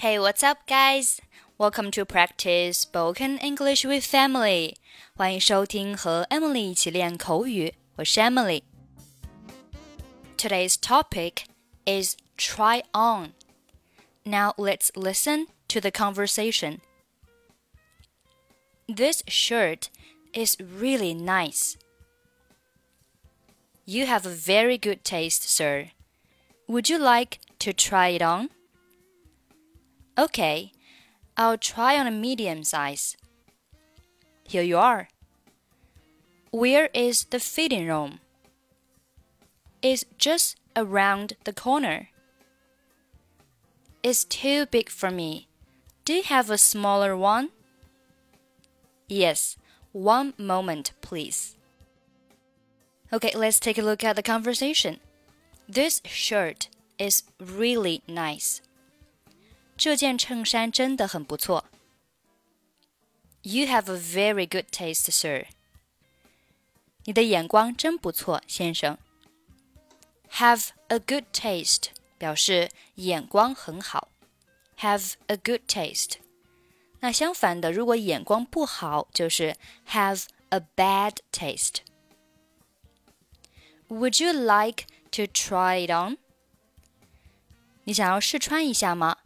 Hey, what's up, guys? Welcome to practice spoken English with Emily. 欢迎收听和 Emily 一起练口语。我是 Emily。Today's topic is try on. Now let's listen to the conversation. This shirt is really nice. You have a very good taste, sir. Would you like to try it on? Okay, I'll try on a medium size. Here you are. Where is the fitting room? It's just around the corner. It's too big for me. Do you have a smaller one? Yes, one moment, please. Okay, let's take a look at the conversation. This shirt is really nice. 这件衬衫真的很不错。You have a very good taste, sir. 你的眼光真不错，先生。Have a good taste 表示眼光很好。Have a good taste。那相反的，如果眼光不好，就是 have a bad taste。Would you like to try it on？你想要试穿一下吗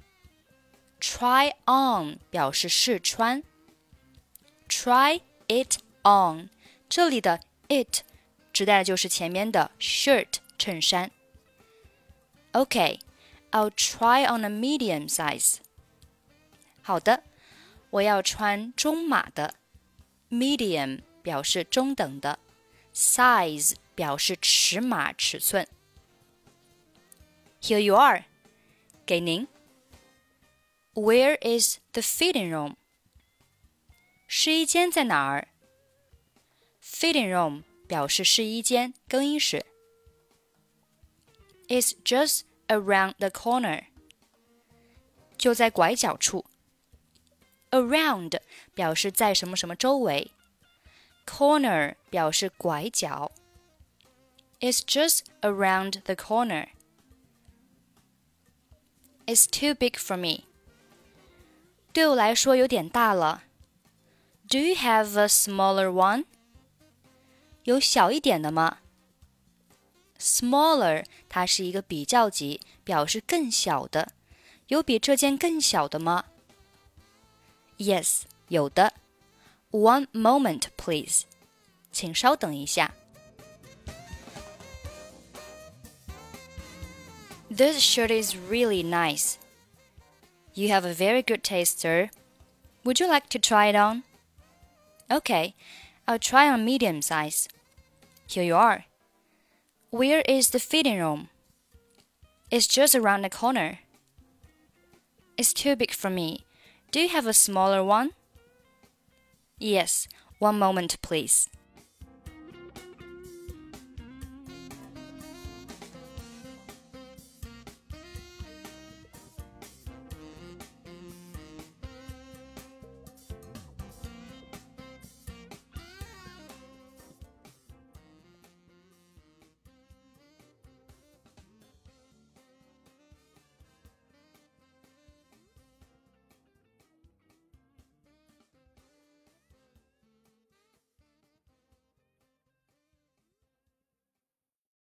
？Try on 表示试穿。Try it on，这里的 it 指代的就是前面的 shirt 衬衫。Okay, I'll try on a medium size. 好的，我要穿中码的。Medium 表示中等的，size 表示尺码尺寸。Here you are，给您。 where is the fitting room? 试衣间在哪儿？Fitting room 表示试衣间、更衣室。It's just around the corner. 就在拐角处。Around 表示在什么什么周围，corner 表示拐角。It's just around the corner. It's too big for me. 对我来说有点大了。Do you have a smaller one？有小一点的吗？Smaller，它是一个比较级，表示更小的。有比这件更小的吗？Yes，有的。One moment, please，请稍等一下。This shirt is really nice. You have a very good taste, sir. Would you like to try it on? Okay, I'll try on medium size. Here you are. Where is the fitting room? It's just around the corner. It's too big for me. Do you have a smaller one? Yes, one moment, please.